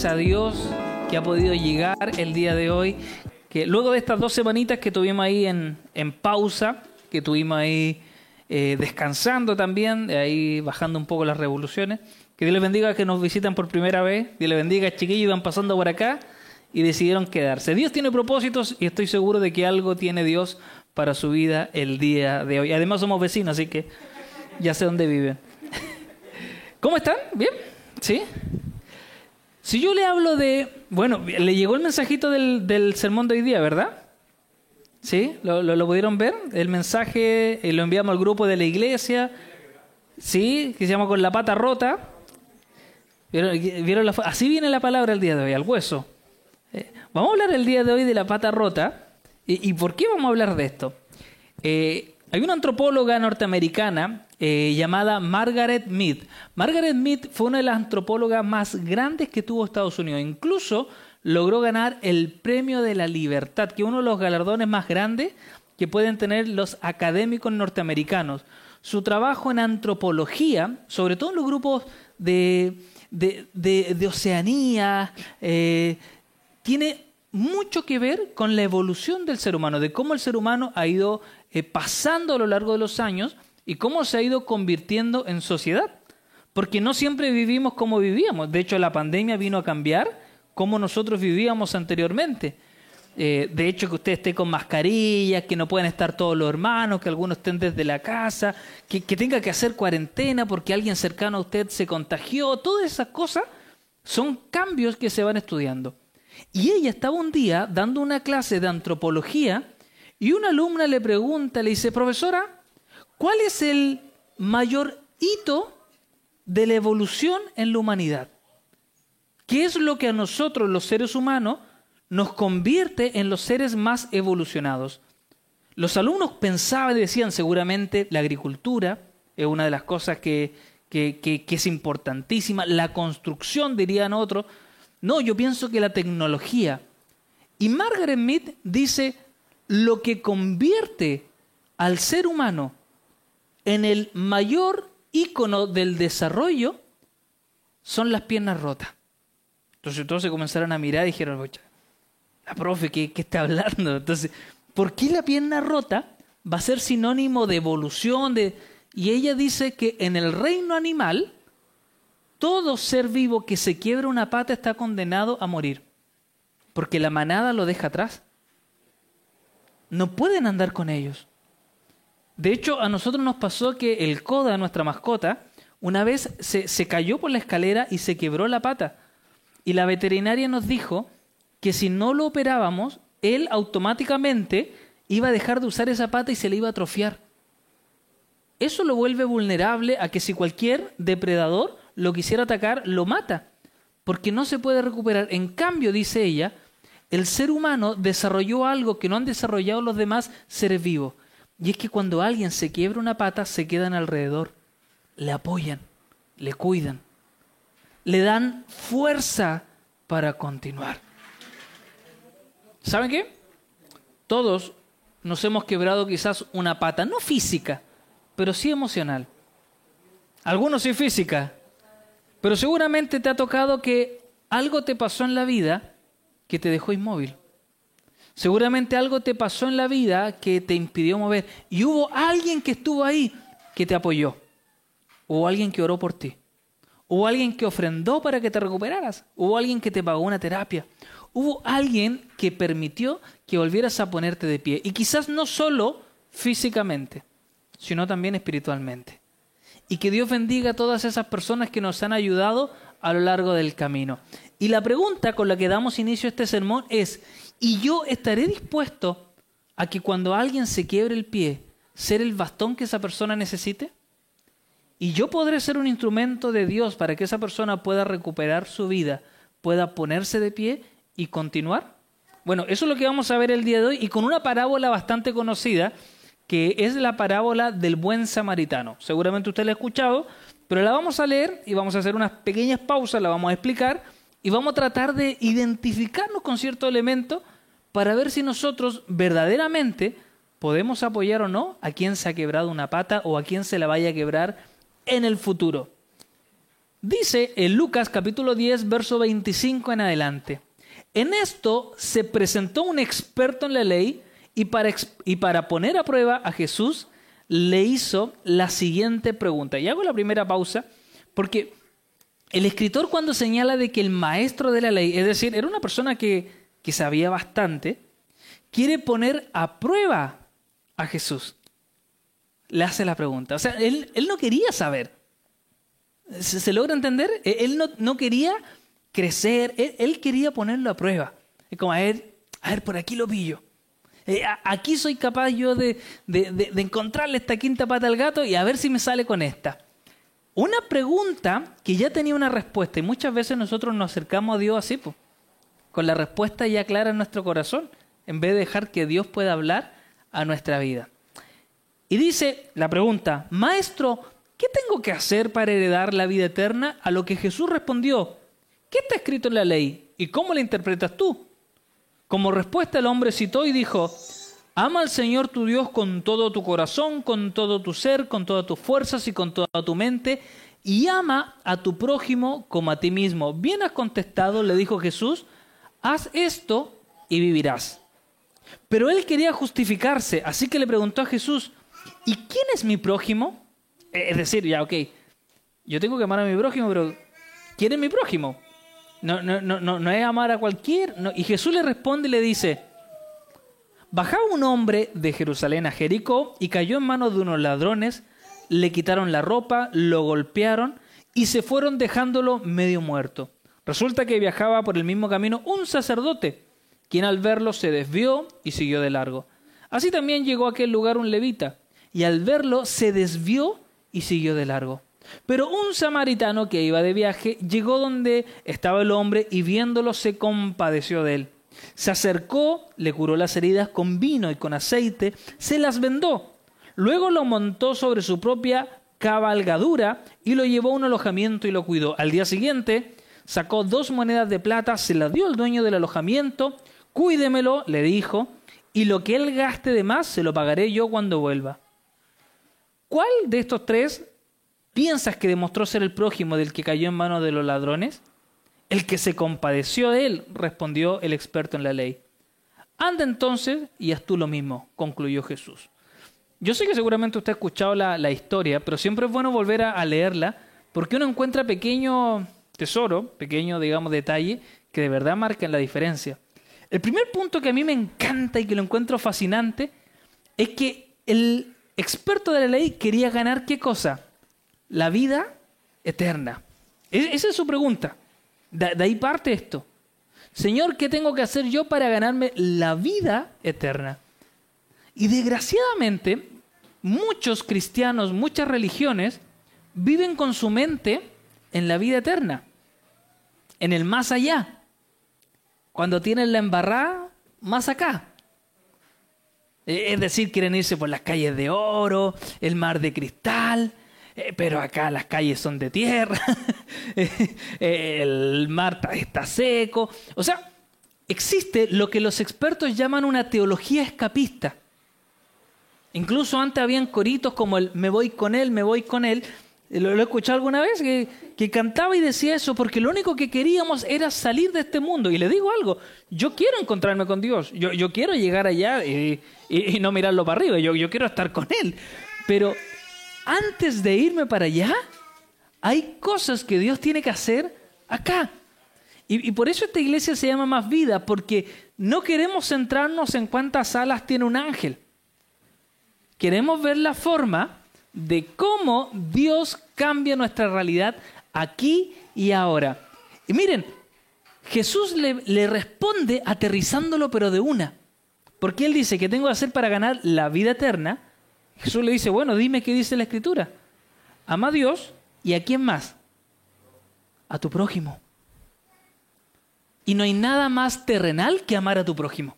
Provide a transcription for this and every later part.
Gracias a Dios que ha podido llegar el día de hoy. Que luego de estas dos semanitas que tuvimos ahí en, en pausa, que tuvimos ahí eh, descansando también, ahí bajando un poco las revoluciones. Que Dios les bendiga que nos visitan por primera vez. Dios les bendiga, chiquillos, iban pasando por acá y decidieron quedarse. Dios tiene propósitos y estoy seguro de que algo tiene Dios para su vida el día de hoy. Además somos vecinos, así que ya sé dónde viven. ¿Cómo están? ¿Bien? ¿Sí? Si yo le hablo de, bueno, le llegó el mensajito del, sermón de hoy día, ¿verdad? ¿Sí? ¿Lo, pudieron ver? El mensaje eh, lo enviamos al grupo de la iglesia, ¿sí? Que se llama Con la pata rota. ¿Vieron, Así viene la palabra el día de hoy, al hueso. Eh, vamos a hablar el día de hoy de la pata rota. ¿Y, por qué vamos a hablar de esto? Eh, hay una antropóloga norteamericana eh, llamada Margaret Mead. Margaret Mead fue una de las antropólogas más grandes que tuvo Estados Unidos. Incluso logró ganar el Premio de la Libertad, que es uno de los galardones más grandes que pueden tener los académicos norteamericanos. Su trabajo en antropología, sobre todo en los grupos de, de, Oceanía, eh, tiene mucho que ver con la evolución del ser humano, de cómo el ser humano ha ido eh, pasando a lo largo de los años y cómo se ha ido convirtiendo en sociedad. Porque no siempre vivimos como vivíamos. De hecho, la pandemia vino a cambiar cómo nosotros vivíamos anteriormente. Eh, de hecho, que usted esté con mascarillas, que no pueden estar todos los hermanos, que algunos estén desde la casa, que, que tenga que hacer cuarentena porque alguien cercano a usted se contagió. Todas esas cosas son cambios que se van estudiando. Y ella estaba un día dando una clase de antropología y una alumna le pregunta, le dice, profesora, ¿cuál es el mayor hito de la evolución en la humanidad? ¿Qué es lo que a nosotros, los seres humanos, nos convierte en los seres más evolucionados? Los alumnos pensaban y decían seguramente la agricultura es una de las cosas que, que es importantísima, la construcción dirían otros, no, yo pienso que la tecnología. Y Margaret Mead dice, lo que convierte al ser humano en el mayor ícono del desarrollo son las piernas rotas. Entonces todos se comenzaron a mirar y dijeron, la profe, ¿qué, ¿qué, está hablando? Entonces, ¿por qué la pierna rota va a ser sinónimo de evolución? De... Y ella dice que en el reino animal, todo ser vivo que se quiebra una pata está condenado a morir, porque la manada lo deja atrás no pueden andar con ellos. De hecho, a nosotros nos pasó que el coda, nuestra mascota, una vez se, cayó por la escalera y se quebró la pata. Y la veterinaria nos dijo que si no lo operábamos, él automáticamente iba a dejar de usar esa pata y se le iba a atrofiar. Eso lo vuelve vulnerable a que si cualquier depredador lo quisiera atacar, lo mata, porque no se puede recuperar. En cambio, dice ella, el ser humano desarrolló algo que no han desarrollado los demás seres vivos. Y es que cuando alguien se quiebra una pata, se quedan alrededor, le apoyan, le cuidan, le dan fuerza para continuar. ¿Saben qué? Todos nos hemos quebrado quizás una pata, no física, pero sí emocional. Algunos sí física, pero seguramente te ha tocado que algo te pasó en la vida que te dejó inmóvil. Seguramente algo te pasó en la vida que te impidió mover. Y hubo alguien que estuvo ahí que te apoyó. Hubo alguien que oró por ti. Hubo alguien que ofrendó para que te recuperaras. Hubo alguien que te pagó una terapia. Hubo alguien que permitió que volvieras a ponerte de pie. Y quizás no solo físicamente, sino también espiritualmente. Y que Dios bendiga a todas esas personas que nos han ayudado a lo largo del camino. Y la pregunta con la que damos inicio a este sermón es, ¿y yo estaré dispuesto a que cuando alguien se quiebre el pie, ser el bastón que esa persona necesite? ¿Y yo podré ser un instrumento de Dios para que esa persona pueda recuperar su vida, pueda ponerse de pie y continuar? Bueno, eso es lo que vamos a ver el día de hoy y con una parábola bastante conocida, que es la parábola del buen samaritano. Seguramente usted la ha escuchado, pero la vamos a leer y vamos a hacer unas pequeñas pausas, la vamos a explicar y vamos a tratar de identificarnos con cierto elemento para ver si nosotros verdaderamente podemos apoyar o no a quien se ha quebrado una pata o a quien se la vaya a quebrar en el futuro. Dice en Lucas capítulo 10, verso 25 en adelante. En esto se presentó un experto en la ley y para, y para poner a prueba a Jesús le hizo la siguiente pregunta. Y hago la primera pausa porque el escritor cuando señala de que el maestro de la ley, es decir, era una persona que, que sabía bastante, quiere poner a prueba a Jesús. Le hace la pregunta. O sea, él, él no quería saber. ¿Se, logra entender? E, él no, no quería crecer, él, quería ponerlo a prueba. Es como, a ver, a ver, por aquí lo pillo. Eh, aquí soy capaz yo de, de, encontrarle esta quinta pata al gato y a ver si me sale con esta. Una pregunta que ya tenía una respuesta y muchas veces nosotros nos acercamos a Dios así, con la respuesta ya clara en nuestro corazón, en vez de dejar que Dios pueda hablar a nuestra vida. Y dice la pregunta, Maestro, ¿qué tengo que hacer para heredar la vida eterna? A lo que Jesús respondió, ¿qué está escrito en la ley y cómo la interpretas tú? Como respuesta el hombre citó y dijo, Ama al Señor tu Dios con todo tu corazón, con todo tu ser, con todas tus fuerzas y con toda tu mente, y ama a tu prójimo como a ti mismo. Bien has contestado, le dijo Jesús, haz esto y vivirás. Pero él quería justificarse, así que le preguntó a Jesús, ¿y quién es mi prójimo? Es decir, ya, ok, yo tengo que amar a mi prójimo, pero ¿quién es mi prójimo? No, no, no, no, no es amar a cualquier. Y Jesús le responde y le dice, bajaba un hombre de Jerusalén a Jericó y cayó en manos de unos ladrones, le quitaron la ropa, lo golpearon y se fueron dejándolo medio muerto. Resulta que viajaba por el mismo camino un sacerdote, quien al verlo se desvió y siguió de largo. Así también llegó a aquel lugar un levita, y al verlo se desvió y siguió de largo. Pero un samaritano que iba de viaje llegó donde estaba el hombre y viéndolo se compadeció de él. Se acercó, le curó las heridas con vino y con aceite, se las vendó. Luego lo montó sobre su propia cabalgadura y lo llevó a un alojamiento y lo cuidó. Al día siguiente sacó dos monedas de plata, se las dio al dueño del alojamiento, cuídemelo, le dijo, y lo que él gaste de más se lo pagaré yo cuando vuelva. ¿Cuál de estos tres piensas que demostró ser el prójimo del que cayó en manos de los ladrones? El que se compadeció de él, respondió el experto en la ley. Anda entonces y haz tú lo mismo, concluyó Jesús. Yo sé que seguramente usted ha escuchado la, historia, pero siempre es bueno volver a, a, leerla porque uno encuentra pequeño tesoro, pequeño, digamos, detalle que de verdad marcan la diferencia. El primer punto que a mí me encanta y que lo encuentro fascinante es que el experto de la ley quería ganar qué cosa? La vida eterna. esa es su pregunta. De, ahí parte esto. Señor, ¿qué tengo que hacer yo para ganarme la vida eterna? Y desgraciadamente, muchos cristianos, muchas religiones, viven con su mente en la vida eterna, en el más allá. Cuando tienen la embarrada, más acá. Eh, es decir, quieren irse por las calles de oro, el mar de cristal, eh, pero acá las calles son de tierra, eh, el mar está seco. O sea, existe lo que los expertos llaman una teología escapista. Incluso antes habían coritos como el me voy con él, me voy con él, ¿Lo, he escuchado alguna vez? Que, que, cantaba y decía eso porque lo único que queríamos era salir de este mundo. Y le digo algo, yo quiero encontrarme con Dios, yo, yo quiero llegar allá y, y, no mirarlo para arriba, yo, yo quiero estar con Él. Pero antes de irme para allá, hay cosas que Dios tiene que hacer acá. Y, por eso esta iglesia se llama Más Vida, porque no queremos centrarnos en cuántas alas tiene un ángel. Queremos ver la forma de cómo Dios cambia nuestra realidad aquí y ahora. Y miren, Jesús le, responde aterrizándolo pero de una. Porque él dice que tengo que hacer para ganar la vida eterna. Jesús le dice, bueno, dime qué dice la escritura. Ama a Dios y a quién más? A tu prójimo. Y no hay nada más terrenal que amar a tu prójimo.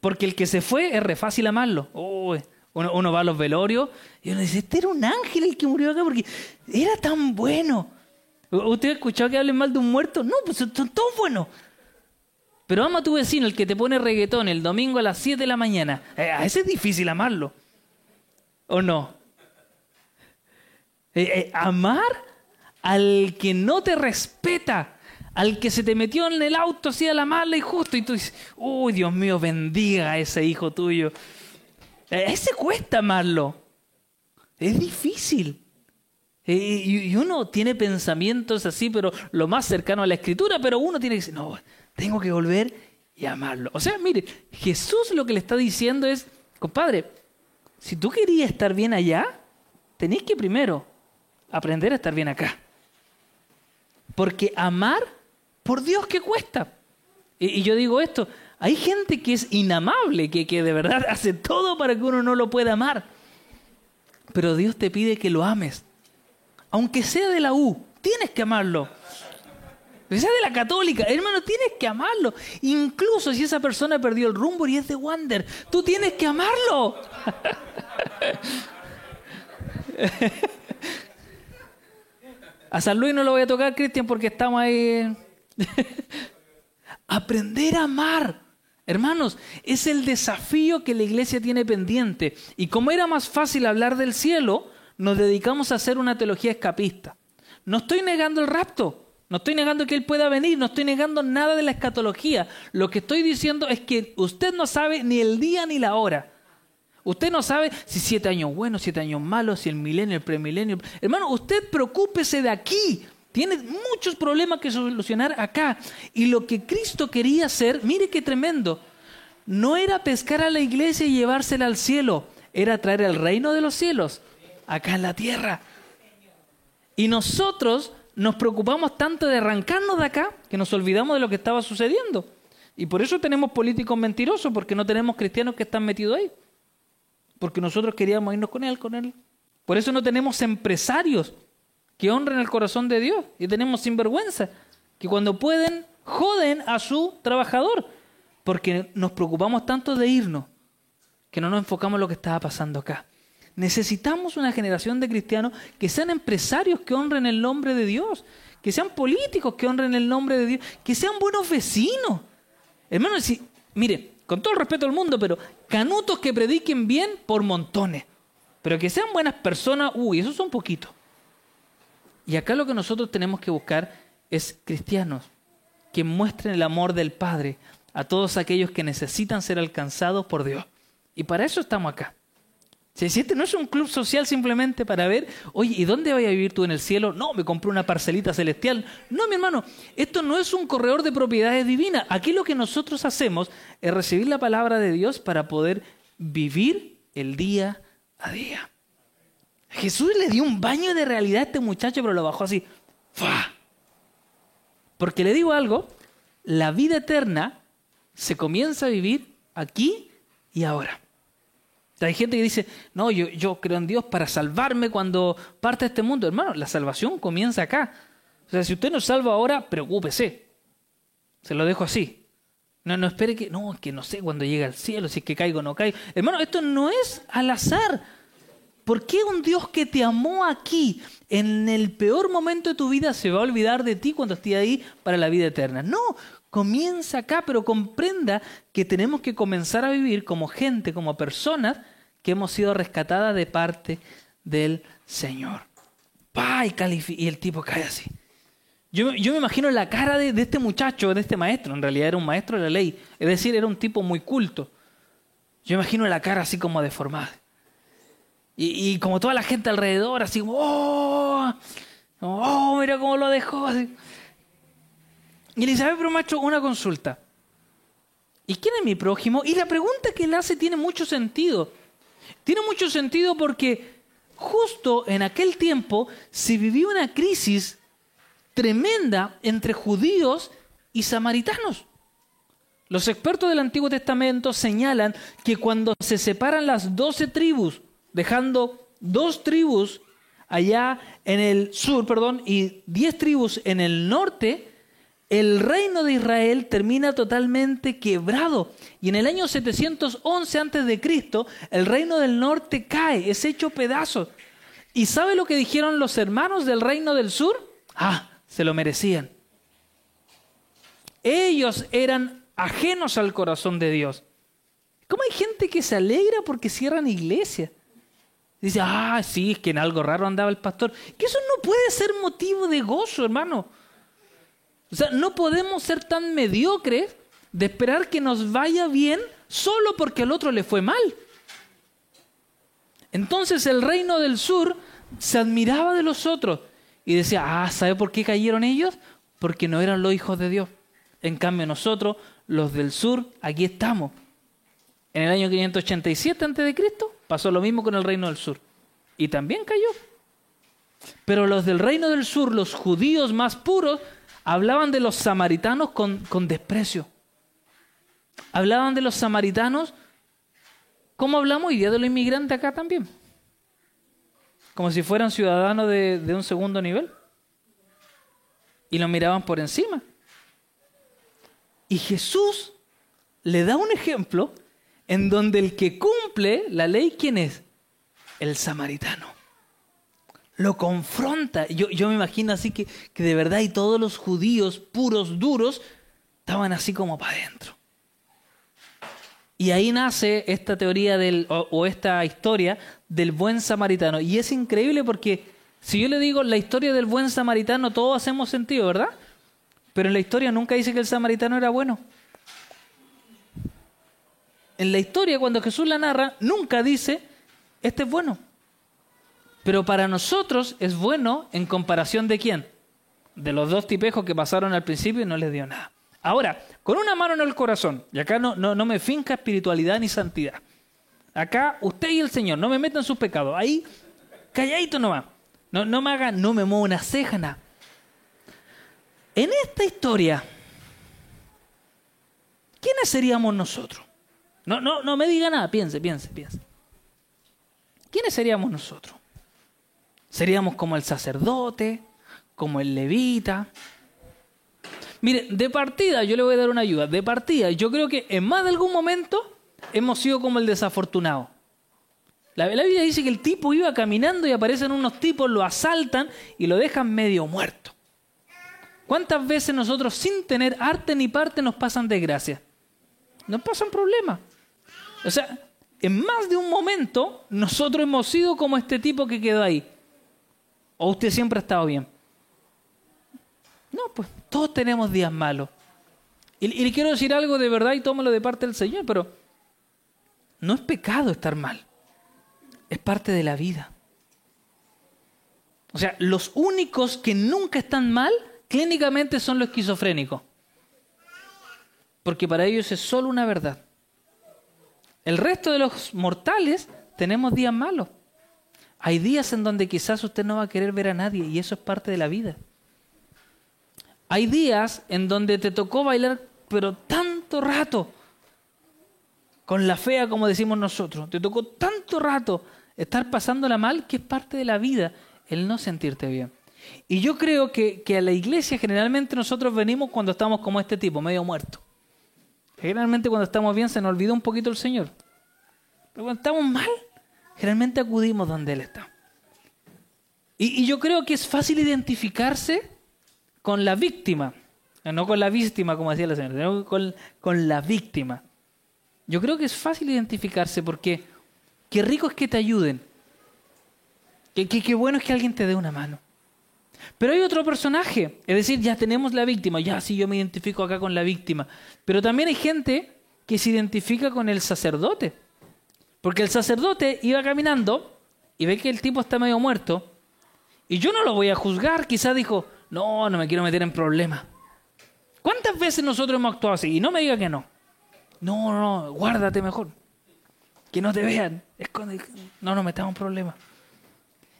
Porque el que se fue es re fácil amarlo. Uno, va a los velorios y uno dice, este era un ángel el que murió acá porque era tan bueno. ¿Usted ha escuchado que hablen mal de un muerto? No, pues son todos buenos. Pero ama a tu vecino, el que te pone reggaetón el domingo a las 7 de la mañana. Eh, a ese es difícil amarlo. ¿O no? Eh, eh, amar al que no te respeta, al que se te metió en el auto así a la mala y justo, y tú dices, uy, Dios mío, bendiga a ese hijo tuyo. A ese cuesta amarlo. Es difícil. Y uno tiene pensamientos así, pero lo más cercano a la escritura, pero uno tiene que decir, no, tengo que volver y amarlo. O sea, mire, Jesús lo que le está diciendo es, compadre, si tú querías estar bien allá, tenés que primero aprender a estar bien acá. Porque amar, por Dios que cuesta. Y, yo digo esto, hay gente que es inamable, que, que de verdad hace todo para que uno no lo pueda amar. Pero Dios te pide que lo ames. Aunque sea de la U, tienes que amarlo. Sea de la católica, hermano, tienes que amarlo. Incluso si esa persona perdió el rumbo y es de Wander, tú tienes que amarlo. A San Luis no lo voy a tocar, Cristian, porque estamos ahí. Aprender a amar. Hermanos, es el desafío que la iglesia tiene pendiente. Y como era más fácil hablar del cielo, nos dedicamos a hacer una teología escapista. No estoy negando el rapto, no estoy negando que Él pueda venir, no estoy negando nada de la escatología. Lo que estoy diciendo es que usted no sabe ni el día ni la hora. Usted no sabe si siete años buenos, siete años malos, si el milenio, el premilenio. Hermano, usted preocúpese de aquí. Tiene muchos problemas que solucionar acá. Y lo que Cristo quería hacer, mire qué tremendo, no era pescar a la iglesia y llevársela al cielo, era traer el reino de los cielos acá en la tierra. Y nosotros nos preocupamos tanto de arrancarnos de acá que nos olvidamos de lo que estaba sucediendo. Y por eso tenemos políticos mentirosos, porque no tenemos cristianos que están metidos ahí porque nosotros queríamos irnos con Él, con Él. Por eso no tenemos empresarios que honren el corazón de Dios y tenemos sinvergüenza, que cuando pueden joden a su trabajador, porque nos preocupamos tanto de irnos que no nos enfocamos en lo que estaba pasando acá. Necesitamos una generación de cristianos que sean empresarios que honren el nombre de Dios, que sean políticos que honren el nombre de Dios, que sean buenos vecinos. Hermanos, si, mire, con todo el respeto del mundo, pero canutos que prediquen bien por montones. Pero que sean buenas personas, uy, esos son poquitos. Y acá lo que nosotros tenemos que buscar es cristianos que muestren el amor del Padre a todos aquellos que necesitan ser alcanzados por Dios. Y para eso estamos acá. Este no es un club social simplemente para ver, oye, ¿y dónde vas a vivir tú en el cielo? No, me compré una parcelita celestial. No, mi hermano, esto no es un corredor de propiedades divinas. Aquí lo que nosotros hacemos es recibir la palabra de Dios para poder vivir el día a día. Jesús le dio un baño de realidad a este muchacho, pero lo bajó así. ¡Fua! Porque le digo algo, la vida eterna se comienza a vivir aquí y ahora. Hay gente que dice, no, yo, yo creo en Dios para salvarme cuando parte de este mundo. Hermano, la salvación comienza acá. O sea, si usted no salva ahora, preocúpese. Se lo dejo así. No, no espere que, no, que no sé cuándo llega al cielo, si es que caigo o no caigo. Hermano, esto no es al azar. ¿Por qué un Dios que te amó aquí, en el peor momento de tu vida, se va a olvidar de ti cuando esté ahí para la vida eterna? No, comienza acá, pero comprenda que tenemos que comenzar a vivir como gente, como personas que hemos sido rescatadas de parte del Señor. ¡Pah! Y, el tipo cae así. Yo, me imagino la cara de, este muchacho, de este maestro, en realidad era un maestro de la ley, es decir, era un tipo muy culto. Yo imagino la cara así como deformada. Y, como toda la gente alrededor, así, ¡oh! ¡oh! Mira cómo lo dejó. Y Elizabeth pero macho, una consulta. ¿Y quién es mi prójimo? Y la pregunta que él hace tiene mucho sentido. Tiene mucho sentido porque justo en aquel tiempo se vivió una crisis tremenda entre judíos y samaritanos. Los expertos del Antiguo Testamento señalan que cuando se separan las doce tribus, dejando dos tribus allá en el sur, perdón, y diez tribus en el norte, el reino de Israel termina totalmente quebrado. Y en el año 711 a.C., el reino del norte cae, es hecho pedazos. ¿Y sabe lo que dijeron los hermanos del reino del sur? Ah, se lo merecían. Ellos eran ajenos al corazón de Dios. ¿Cómo hay gente que se alegra porque cierran iglesia? Dice, ah, sí, es que en algo raro andaba el pastor. Que eso no puede ser motivo de gozo, hermano. O sea, no podemos ser tan mediocres de esperar que nos vaya bien solo porque al otro le fue mal. Entonces el reino del sur se admiraba de los otros y decía, ah, ¿sabe por qué cayeron ellos? Porque no eran los hijos de Dios. En cambio nosotros, los del sur, aquí estamos. En el año 587 a.C. pasó lo mismo con el reino del sur. Y también cayó. Pero los del reino del sur, los judíos más puros, hablaban de los samaritanos con, con desprecio. Hablaban de los samaritanos como hablamos hoy día de los inmigrantes acá también. Como si fueran ciudadanos de, de un segundo nivel. Y los miraban por encima. Y Jesús le da un ejemplo en donde el que cumple la ley, ¿quién es? El samaritano. Lo confronta. Yo, yo me imagino así que, que de verdad y todos los judíos puros, duros, estaban así como para adentro. Y ahí nace esta teoría del, o, o, esta historia del buen samaritano. Y es increíble porque si yo le digo la historia del buen samaritano, todos hacemos sentido, ¿verdad? Pero en la historia nunca dice que el samaritano era bueno en la historia, cuando Jesús la narra, nunca dice, este es bueno. Pero para nosotros es bueno en comparación de quién? De los dos tipejos que pasaron al principio y no les dio nada. Ahora, con una mano en el corazón, y acá no, no, no me finca espiritualidad ni santidad. Acá usted y el Señor, no me metan sus pecados. Ahí, calladito nomás. No, no me hagan, no me muevo una ceja, nada. En esta historia, ¿quiénes seríamos nosotros? No, no, no me diga nada, piense, piense, piense. ¿Quiénes seríamos nosotros? ¿Seríamos como el sacerdote, como el levita? Mire, de partida, yo le voy a dar una ayuda. De partida, yo creo que en más de algún momento hemos sido como el desafortunado. La, la Biblia dice que el tipo iba caminando y aparecen unos tipos, lo asaltan y lo dejan medio muerto. ¿Cuántas veces nosotros sin tener arte ni parte nos pasan desgracias? Nos pasan problemas. O sea, en más de un momento nosotros hemos sido como este tipo que quedó ahí. ¿O usted siempre ha estado bien? No, pues todos tenemos días malos. Y, le quiero decir algo de verdad y tómalo de parte del Señor, pero no es pecado estar mal. Es parte de la vida. O sea, los únicos que nunca están mal clínicamente son los esquizofrénicos. Porque para ellos es solo una verdad. El resto de los mortales tenemos días malos. Hay días en donde quizás usted no va a querer ver a nadie y eso es parte de la vida. Hay días en donde te tocó bailar, pero tanto rato, con la fea como decimos nosotros, te tocó tanto rato estar pasándola mal que es parte de la vida el no sentirte bien. Y yo creo que, que a la iglesia generalmente nosotros venimos cuando estamos como este tipo, medio muerto. Generalmente cuando estamos bien se nos olvida un poquito el Señor. Pero cuando estamos mal, generalmente acudimos donde Él está. Y, yo creo que es fácil identificarse con la víctima. No con la víctima, como decía la señora, sino con, la víctima. Yo creo que es fácil identificarse porque qué rico es que te ayuden. Qué, qué, qué bueno es que alguien te dé una mano. Pero hay otro personaje, es decir, ya tenemos la víctima, ya sí yo me identifico acá con la víctima, pero también hay gente que se identifica con el sacerdote, porque el sacerdote iba caminando y ve que el tipo está medio muerto, y yo no lo voy a juzgar, quizás dijo, no, no me quiero meter en problemas. ¿Cuántas veces nosotros hemos actuado así? Y no me diga que no. No, no, guárdate mejor. Que no te vean. Esconde. No nos metamos en problemas.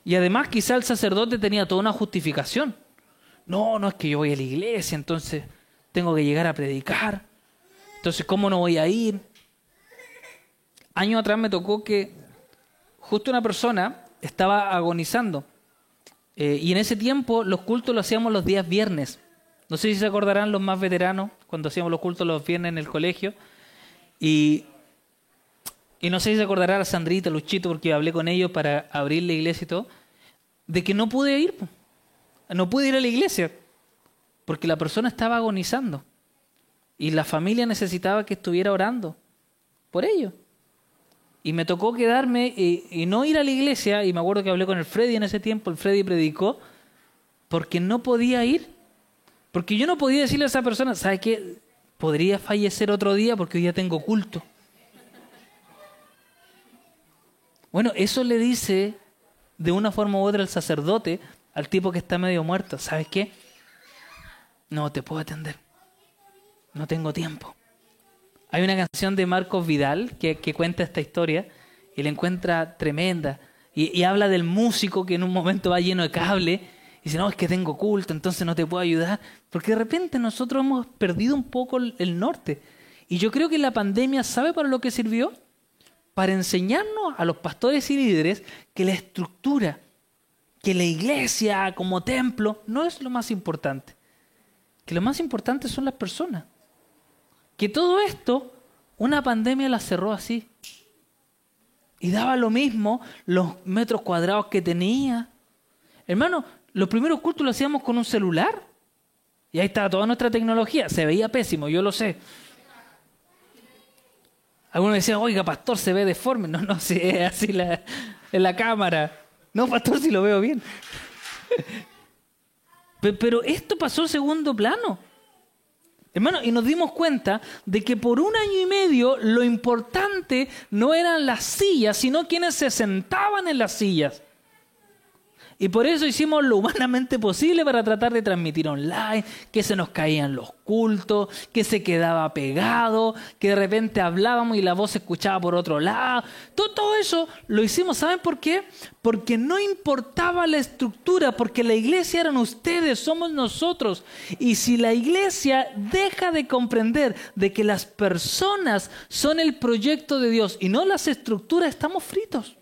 Y además quizá el sacerdote tenía toda una justificación. No, no es que yo voy a la iglesia, entonces tengo que llegar a predicar. Entonces, ¿cómo no voy a ir? Años atrás me tocó que justo una persona estaba agonizando. Eh, y en ese tiempo los cultos los hacíamos los días viernes. No sé si se acordarán los más veteranos cuando hacíamos los cultos los viernes en el colegio. Y no sé si se acordará a Sandrita, Luchito, porque hablé con ellos para abrir la iglesia y todo, de que no pude ir. No pude ir a la iglesia porque la persona estaba agonizando y la familia necesitaba que estuviera orando por ello. Y me tocó quedarme y, no ir a la iglesia, y me acuerdo que hablé con el Freddy en ese tiempo, el Freddy predicó, porque no podía ir, porque yo no podía decirle a esa persona, ¿sabe qué? Podría fallecer otro día porque hoy ya tengo culto. Bueno, eso le dice de una forma u otra el sacerdote al tipo que está medio muerto, ¿sabes qué? No te puedo atender, no tengo tiempo. Hay una canción de Marcos Vidal que, cuenta esta historia y la encuentra tremenda. Y, habla del músico que en un momento va lleno de cable y dice, no, es que tengo culto, entonces no te puedo ayudar. Porque de repente nosotros hemos perdido un poco el, norte. Y yo creo que la pandemia, ¿sabe para lo que sirvió? Para enseñarnos a los pastores y líderes que la estructura, que la iglesia como templo, no es lo más importante. Que lo más importante son las personas que todo esto, una pandemia la cerró así. Y daba lo mismo los metros cuadrados que tenía. Hermano, los primeros cultos lo hacíamos con un celular. Y ahí estaba toda nuestra tecnología. Se veía pésimo, yo lo sé. Algunos decían, oiga, pastor, se ve deforme. No, no, si es así la, en la cámara. No, pastor, si lo veo bien. Pero esto pasó segundo plano. Hermano, y nos dimos cuenta de que por un año y medio lo importante no eran las sillas, sino quienes se sentaban en las sillas. Y por eso hicimos lo humanamente posible para tratar de transmitir online, que se nos caían los cultos, que se quedaba pegado, que de repente hablábamos y la voz se escuchaba por otro lado. Todo, todo eso lo hicimos, ¿saben por qué? Porque no importaba la estructura, porque la iglesia eran ustedes, somos nosotros. Y si la iglesia deja de comprender de que las personas son el proyecto de Dios y no las estructuras, estamos fritos.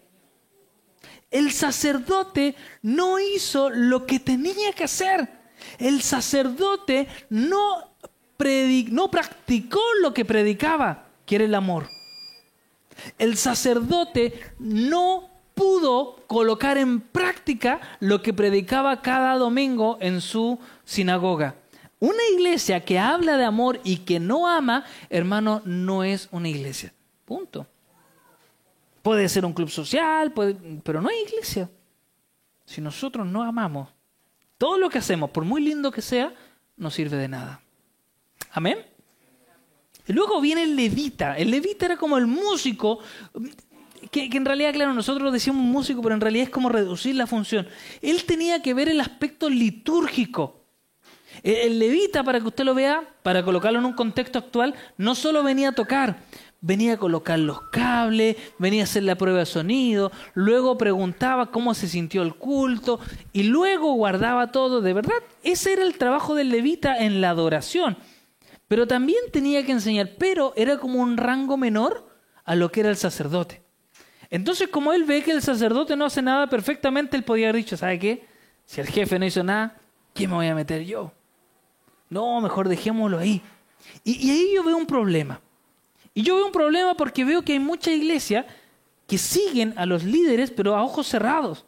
El sacerdote no hizo lo que tenía que hacer. El sacerdote no, no practicó lo que predicaba, que era el amor. El sacerdote no pudo colocar en práctica lo que predicaba cada domingo en su sinagoga. Una iglesia que habla de amor y que no ama, hermano, no es una iglesia. Punto. Puede ser un club social, pero no hay iglesia. Si nosotros no amamos, todo lo que hacemos, por muy lindo que sea, no sirve de nada. Amén. Y luego viene el levita. El levita era como el músico, que, en realidad, claro, nosotros decíamos músico, pero en realidad es como reducir la función. Él tenía que ver el aspecto litúrgico. el levita, para que usted lo vea, para colocarlo en un contexto actual, no solo venía a tocar, venía a colocar los cables, venía a hacer la prueba de sonido, luego preguntaba cómo se sintió el culto y luego guardaba todo. De verdad, ese era el trabajo del levita en la adoración. Pero también tenía que enseñar, pero era como un rango menor a lo que era el sacerdote. Entonces, como él ve que el sacerdote no hace nada perfectamente, él podía haber dicho, ¿sabe qué? Si el jefe no hizo nada, ¿qué me voy a meter yo? No, mejor dejémoslo ahí. Y, y ahí yo veo un problema. Y yo veo un problema porque veo que hay mucha iglesia que siguen a los líderes, pero a ojos cerrados.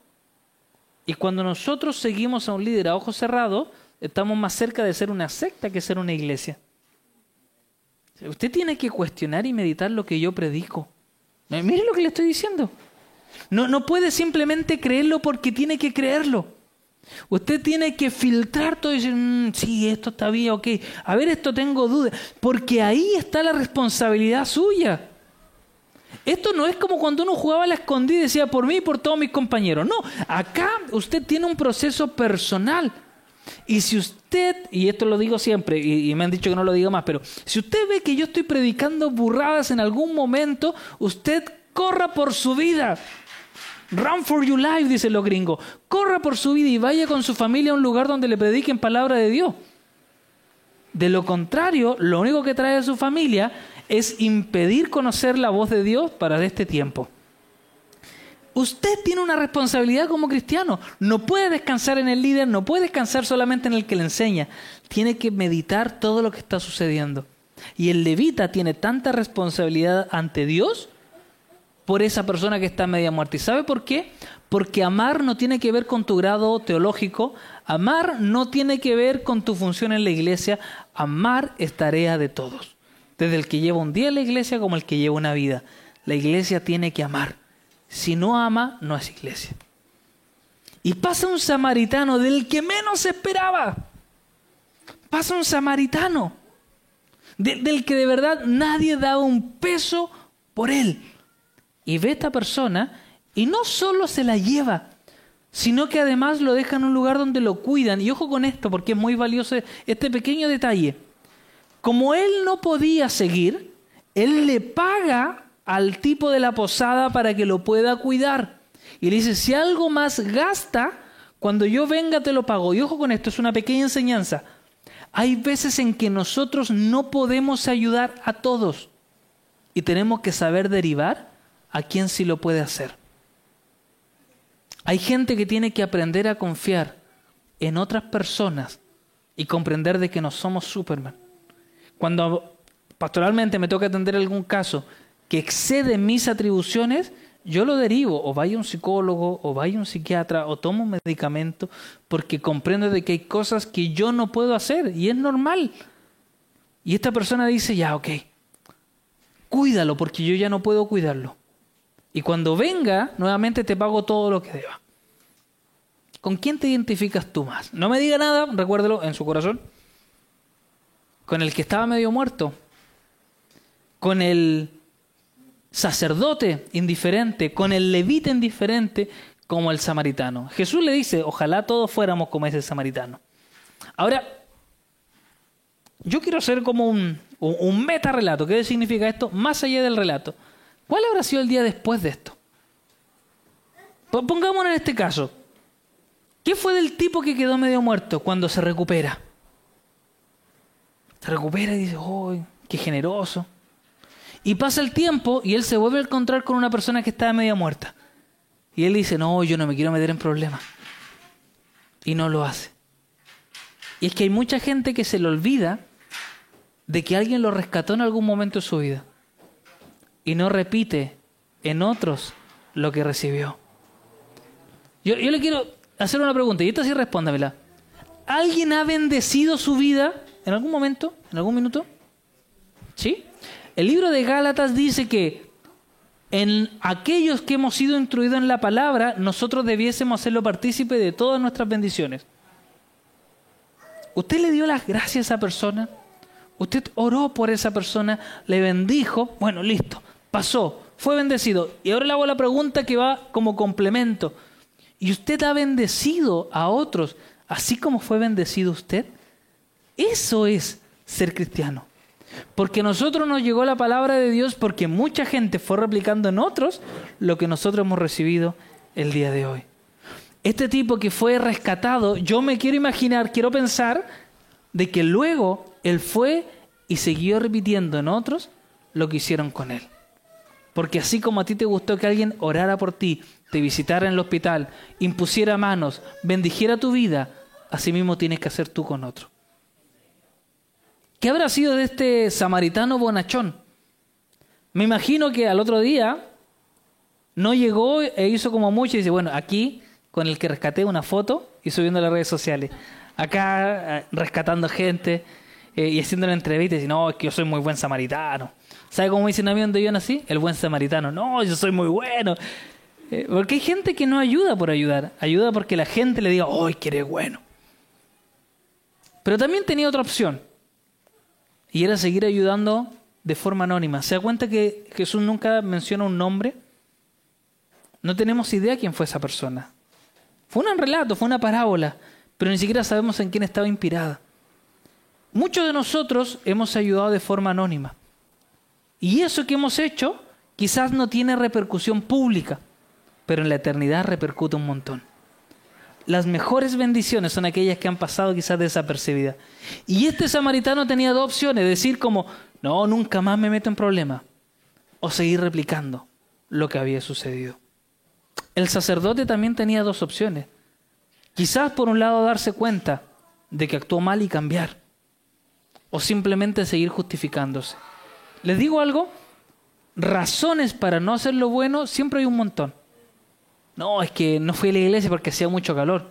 Y cuando nosotros seguimos a un líder a ojos cerrados, estamos más cerca de ser una secta que ser una iglesia. Usted tiene que cuestionar y meditar lo que yo predico. Mire lo que le estoy diciendo. No, no puede simplemente creerlo porque tiene que creerlo. Usted tiene que filtrar todo y decir, mm, sí, esto está bien, ok. A ver, esto tengo dudas. Porque ahí está la responsabilidad suya. Esto no es como cuando uno jugaba a la escondida y decía por mí y por todos mis compañeros. No, acá usted tiene un proceso personal. Y si usted, y esto lo digo siempre, y, me han dicho que no lo diga más, pero si usted ve que yo estoy predicando burradas en algún momento, usted corra por su vida. Run for your life, dicen los gringos. Corra por su vida y vaya con su familia a un lugar donde le prediquen palabra de Dios. De lo contrario, lo único que trae a su familia es impedir conocer la voz de Dios para este tiempo. Usted tiene una responsabilidad como cristiano. No puede descansar en el líder, no puede descansar solamente en el que le enseña. Tiene que meditar todo lo que está sucediendo. Y el levita tiene tanta responsabilidad ante Dios por esa persona que está media muerta. ¿Y sabe por qué? Porque amar no tiene que ver con tu grado teológico, amar no tiene que ver con tu función en la iglesia, amar es tarea de todos, desde el que lleva un día en la iglesia como el que lleva una vida. La iglesia tiene que amar. Si no ama, no es iglesia. Y pasa un samaritano del que menos esperaba. Pasa un samaritano del que de verdad nadie daba un peso por él. Y ve a esta persona y no solo se la lleva, sino que además lo deja en un lugar donde lo cuidan. Y ojo con esto, porque es muy valioso este pequeño detalle. Como él no podía seguir, él le paga al tipo de la posada para que lo pueda cuidar. Y le dice, si algo más gasta, cuando yo venga te lo pago. Y ojo con esto, es una pequeña enseñanza. Hay veces en que nosotros no podemos ayudar a todos y tenemos que saber derivar a quien sí lo puede hacer. Hay gente que tiene que aprender a confiar en otras personas y comprender de que no somos Superman. Cuando pastoralmente me toca atender algún caso que excede mis atribuciones, yo lo derivo, o vaya un psicólogo, o vaya un psiquiatra, o tomo un medicamento, porque comprendo de que hay cosas que yo no puedo hacer, y es normal. Y esta persona dice, ya, ok, cuídalo, porque yo ya no puedo cuidarlo. Y cuando venga, nuevamente te pago todo lo que deba. ¿Con quién te identificas tú más? No me diga nada, recuérdelo en su corazón. Con el que estaba medio muerto. Con el sacerdote indiferente, con el levita indiferente, como el samaritano. Jesús le dice, ojalá todos fuéramos como ese samaritano. Ahora, yo quiero hacer como un, un meta relato. ¿Qué significa esto? Más allá del relato. ¿Cuál habrá sido el día después de esto? Pongámonos en este caso. ¿Qué fue del tipo que quedó medio muerto cuando se recupera? Se recupera y dice, ¡oh, qué generoso! Y pasa el tiempo y él se vuelve a encontrar con una persona que estaba media muerta. Y él dice, no, yo no me quiero meter en problemas. Y no lo hace. Y es que hay mucha gente que se le olvida de que alguien lo rescató en algún momento de su vida. Y no repite en otros lo que recibió. Yo, le quiero hacer una pregunta, y esta sí respóndamela. ¿Alguien ha bendecido su vida en algún momento? ¿En algún minuto? ¿Sí? El libro de Gálatas dice que en aquellos que hemos sido instruidos en la palabra, nosotros debiésemos hacerlo partícipe de todas nuestras bendiciones. ¿Usted le dio las gracias a esa persona? ¿Usted oró por esa persona? ¿Le bendijo? Bueno, listo, pasó, fue bendecido. Y ahora le hago la pregunta que va como complemento. ¿Y usted ha bendecido a otros así como fue bendecido usted? Eso es ser cristiano. Porque a nosotros nos llegó la palabra de Dios porque mucha gente fue replicando en otros lo que nosotros hemos recibido el día de hoy. Este tipo que fue rescatado, yo me quiero imaginar, quiero pensar de que luego él fue y siguió repitiendo en otros lo que hicieron con él. Porque así como a ti te gustó que alguien orara por ti, te visitara en el hospital, impusiera manos, bendijera tu vida, así mismo tienes que hacer tú con otro. ¿Qué habrá sido de este samaritano bonachón? Me imagino que al otro día no llegó e hizo como mucho y dice, bueno, aquí con el que rescaté una foto y subiendo a las redes sociales. Acá eh, rescatando gente eh, y haciendo una entrevista y dice, no, es que yo soy muy buen samaritano. ¿Sabe cómo dicen a mí donde yo nací? El buen samaritano. No, yo soy muy bueno. Eh, porque hay gente que no ayuda por ayudar. Ayuda porque la gente le diga, ¡ay, que eres bueno! Pero también tenía otra opción. Y era seguir ayudando de forma anónima. ¿Se da cuenta que Jesús nunca menciona un nombre? No tenemos idea quién fue esa persona. Fue un relato, fue una parábola, pero ni siquiera sabemos en quién estaba inspirada. Muchos de nosotros hemos ayudado de forma anónima. Y eso que hemos hecho quizás no tiene repercusión pública, pero en la eternidad repercute un montón las mejores bendiciones son aquellas que han pasado quizás desapercibidas. Y este samaritano tenía dos opciones, decir como, no, nunca más me meto en problemas, o seguir replicando lo que había sucedido. El sacerdote también tenía dos opciones. Quizás por un lado darse cuenta de que actuó mal y cambiar, o simplemente seguir justificándose. Les digo algo, razones para no hacer lo bueno siempre hay un montón. No, es que no fui a la iglesia porque hacía mucho calor.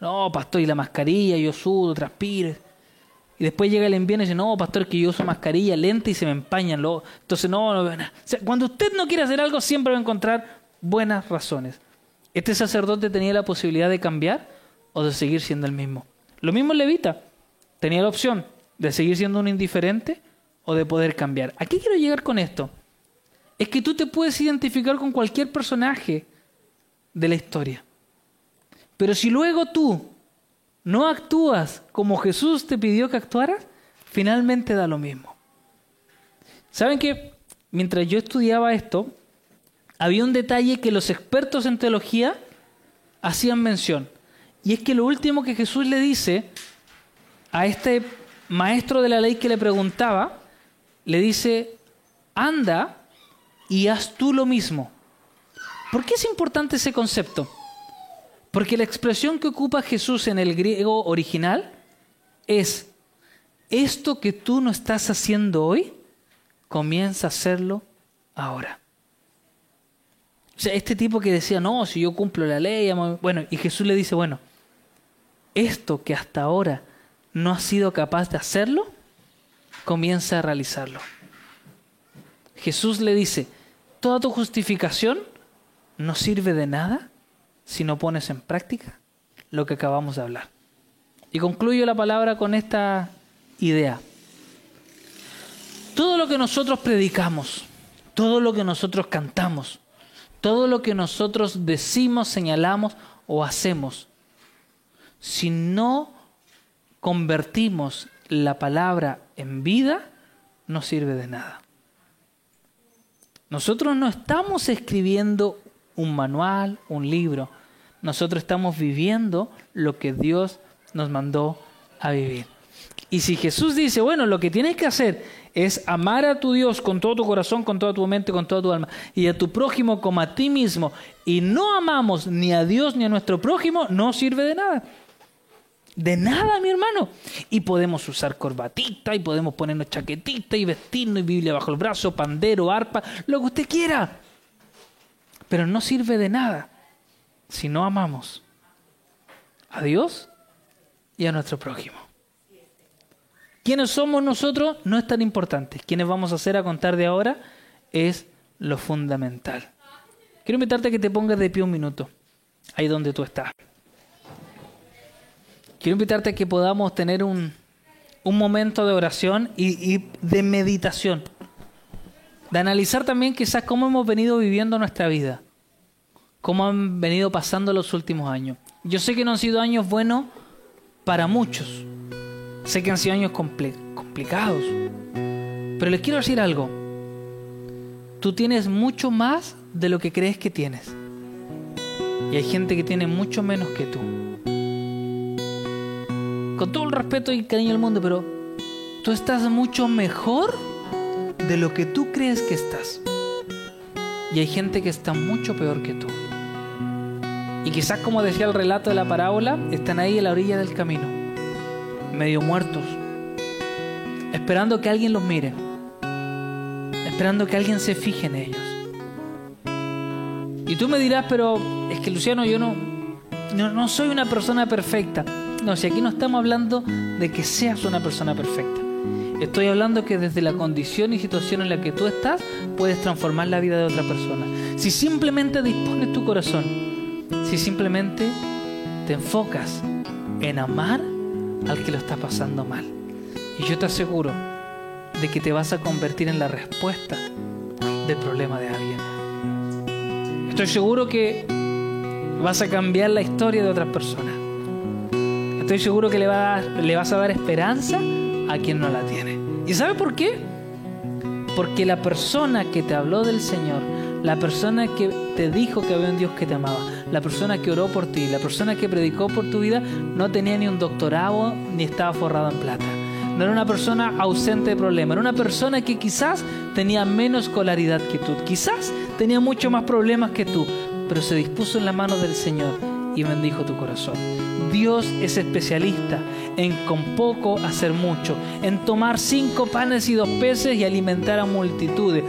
No, pastor, y la mascarilla, yo sudo, transpire. y después llega el invierno y dice, no, pastor, que yo uso mascarilla lenta y se me empañan. Luego. Entonces, no, no nada. O cuando usted no quiere hacer algo, siempre va a encontrar buenas razones. Este sacerdote tenía la posibilidad de cambiar o de seguir siendo el mismo. Lo mismo Levita. Tenía la opción de seguir siendo un indiferente o de poder cambiar. ¿A qué quiero llegar con esto? Es que tú te puedes identificar con cualquier personaje de la historia. Pero si luego tú no actúas como Jesús te pidió que actuaras, finalmente da lo mismo. ¿Saben que mientras yo estudiaba esto, había un detalle que los expertos en teología hacían mención? Y es que lo último que Jesús le dice a este maestro de la ley que le preguntaba, le dice, anda y haz tú lo mismo. ¿Por qué es importante ese concepto? Porque la expresión que ocupa Jesús en el griego original es, esto que tú no estás haciendo hoy, comienza a hacerlo ahora. O sea, este tipo que decía, no, si yo cumplo la ley, bueno, y Jesús le dice, bueno, esto que hasta ahora no has sido capaz de hacerlo, comienza a realizarlo. Jesús le dice, toda tu justificación no sirve de nada si no pones en práctica lo que acabamos de hablar. Y concluyo la palabra con esta idea. Todo lo que nosotros predicamos, todo lo que nosotros cantamos, todo lo que nosotros decimos, señalamos o hacemos, si no convertimos la palabra en vida, no sirve de nada. Nosotros no estamos escribiendo un manual, un libro. Nosotros estamos viviendo lo que Dios nos mandó a vivir. Y si Jesús dice, bueno, lo que tienes que hacer es amar a tu Dios con todo tu corazón, con toda tu mente, con toda tu alma, y a tu prójimo como a ti mismo, y no amamos ni a Dios ni a nuestro prójimo, no sirve de nada. De nada, mi hermano. Y podemos usar corbatita, y podemos ponernos chaquetita, y vestirnos, y Biblia bajo el brazo, pandero, arpa, lo que usted quiera. Pero no sirve de nada si no amamos a Dios y a nuestro prójimo. ¿Quiénes somos nosotros? No es tan importante. ¿Quiénes vamos a hacer a contar de ahora? Es lo fundamental. Quiero invitarte a que te pongas de pie un minuto, ahí donde tú estás. Quiero invitarte a que podamos tener un, momento de oración y, y, de meditación. De analizar también quizás cómo hemos venido viviendo nuestra vida. Cómo han venido pasando los últimos años. Yo sé que no han sido años buenos para muchos. Sé que han sido años complicados. Pero les quiero decir algo. Tú tienes mucho más de lo que crees que tienes. Y hay gente que tiene mucho menos que tú con todo el respeto y cariño del mundo, pero tú estás mucho mejor de lo que tú crees que estás. Y hay gente que está mucho peor que tú. Y quizás como decía el relato de la parábola, están ahí en la orilla del camino, medio muertos, esperando que alguien los mire, esperando que alguien se fije en ellos. Y tú me dirás, pero es que Luciano, yo no, no, no soy una persona perfecta. No, si aquí no estamos hablando de que seas una persona perfecta. Estoy hablando que desde la condición y situación en la que tú estás puedes transformar la vida de otra persona. Si simplemente dispones tu corazón, si simplemente te enfocas en amar al que lo está pasando mal. Y yo te aseguro de que te vas a convertir en la respuesta del problema de alguien. Estoy seguro que vas a cambiar la historia de otras personas. Estoy seguro que le, le vas a dar esperanza a quien no la tiene. ¿Y sabe por qué? Porque la persona que te habló del Señor, la persona que te dijo que había un Dios que te amaba, la persona que oró por ti, la persona que predicó por tu vida, no tenía ni un doctorado ni estaba forrado en plata. No era una persona ausente de problemas, era una persona que quizás tenía menos escolaridad que tú, quizás tenía mucho más problemas que tú, pero se dispuso en la mano del Señor y bendijo tu corazón Dios es especialista en con poco hacer mucho, en tomar cinco panes y dos peces y alimentar a multitudes.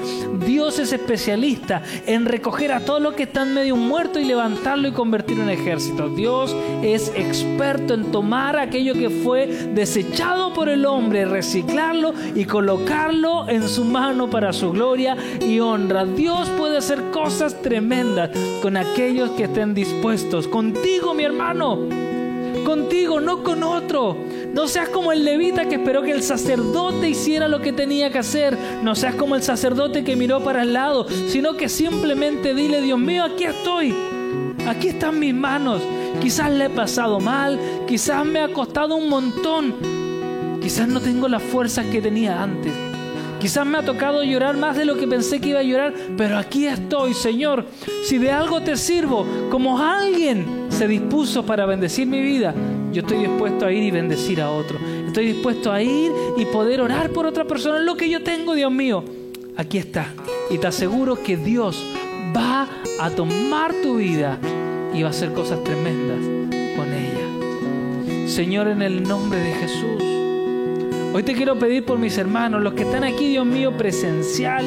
Dios es especialista en recoger a todos los que están medio muertos y levantarlo y convertirlo en ejército. Dios es experto en tomar aquello que fue desechado por el hombre, reciclarlo y colocarlo en su mano para su gloria y honra. Dios puede hacer cosas tremendas con aquellos que estén dispuestos. Contigo, mi hermano contigo, no con otro. No seas como el levita que esperó que el sacerdote hiciera lo que tenía que hacer. No seas como el sacerdote que miró para el lado, sino que simplemente dile, Dios mío, aquí estoy. Aquí están mis manos. Quizás le he pasado mal, quizás me ha costado un montón. Quizás no tengo las fuerzas que tenía antes. Quizás me ha tocado llorar más de lo que pensé que iba a llorar, pero aquí estoy, Señor. Si de algo te sirvo, como alguien se dispuso para bendecir mi vida, yo estoy dispuesto a ir y bendecir a otro. Estoy dispuesto a ir y poder orar por otra persona. Lo que yo tengo, Dios mío, aquí está. Y te aseguro que Dios va a tomar tu vida y va a hacer cosas tremendas con ella. Señor, en el nombre de Jesús. Hoy te quiero pedir por mis hermanos, los que están aquí, Dios mío, presencial,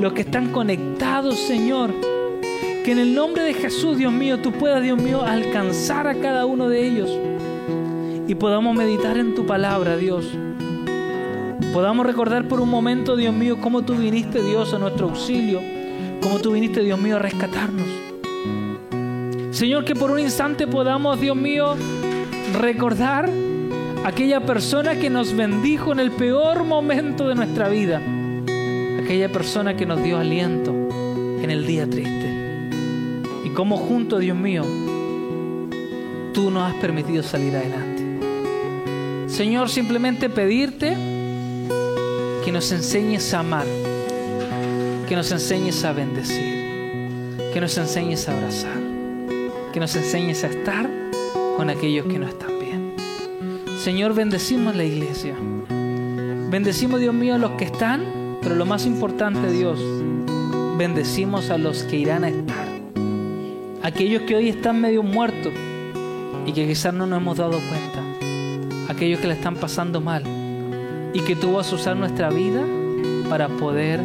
los que están conectados, Señor que en el nombre de Jesús, Dios mío, tú puedas, Dios mío, alcanzar a cada uno de ellos. Y podamos meditar en tu palabra, Dios. Podamos recordar por un momento, Dios mío, cómo tú viniste, Dios, a nuestro auxilio. Cómo tú viniste, Dios mío, a rescatarnos. Señor, que por un instante podamos, Dios mío, recordar aquella persona que nos bendijo en el peor momento de nuestra vida. Aquella persona que nos dio aliento en el día triste cómo junto, Dios mío, tú nos has permitido salir adelante. Señor, simplemente pedirte que nos enseñes a amar, que nos enseñes a bendecir, que nos enseñes a abrazar, que nos enseñes a estar con aquellos que no están. Señor, bendecimos la iglesia. Bendecimos, Dios mío, a los que están, pero lo más importante, Dios, bendecimos a los que irán a estar aquellos que hoy están medio muertos y que quizás no nos hemos dado cuenta, aquellos que le están pasando mal y que tú vas a usar nuestra vida para poder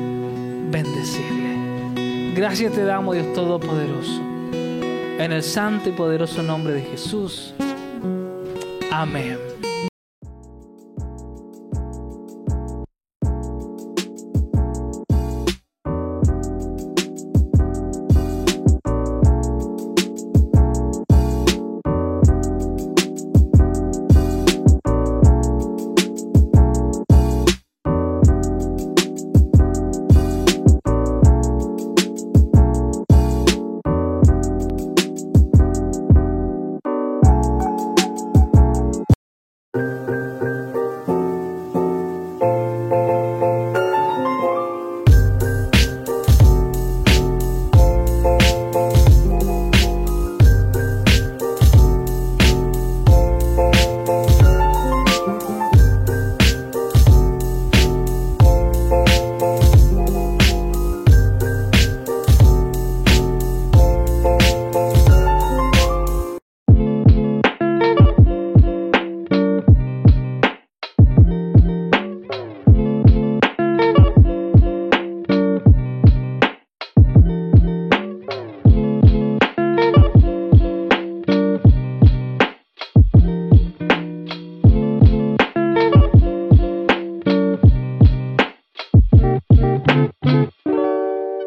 bendecirle. Gracias te damos, Dios Todopoderoso, en el santo y poderoso nombre de Jesús. Amén.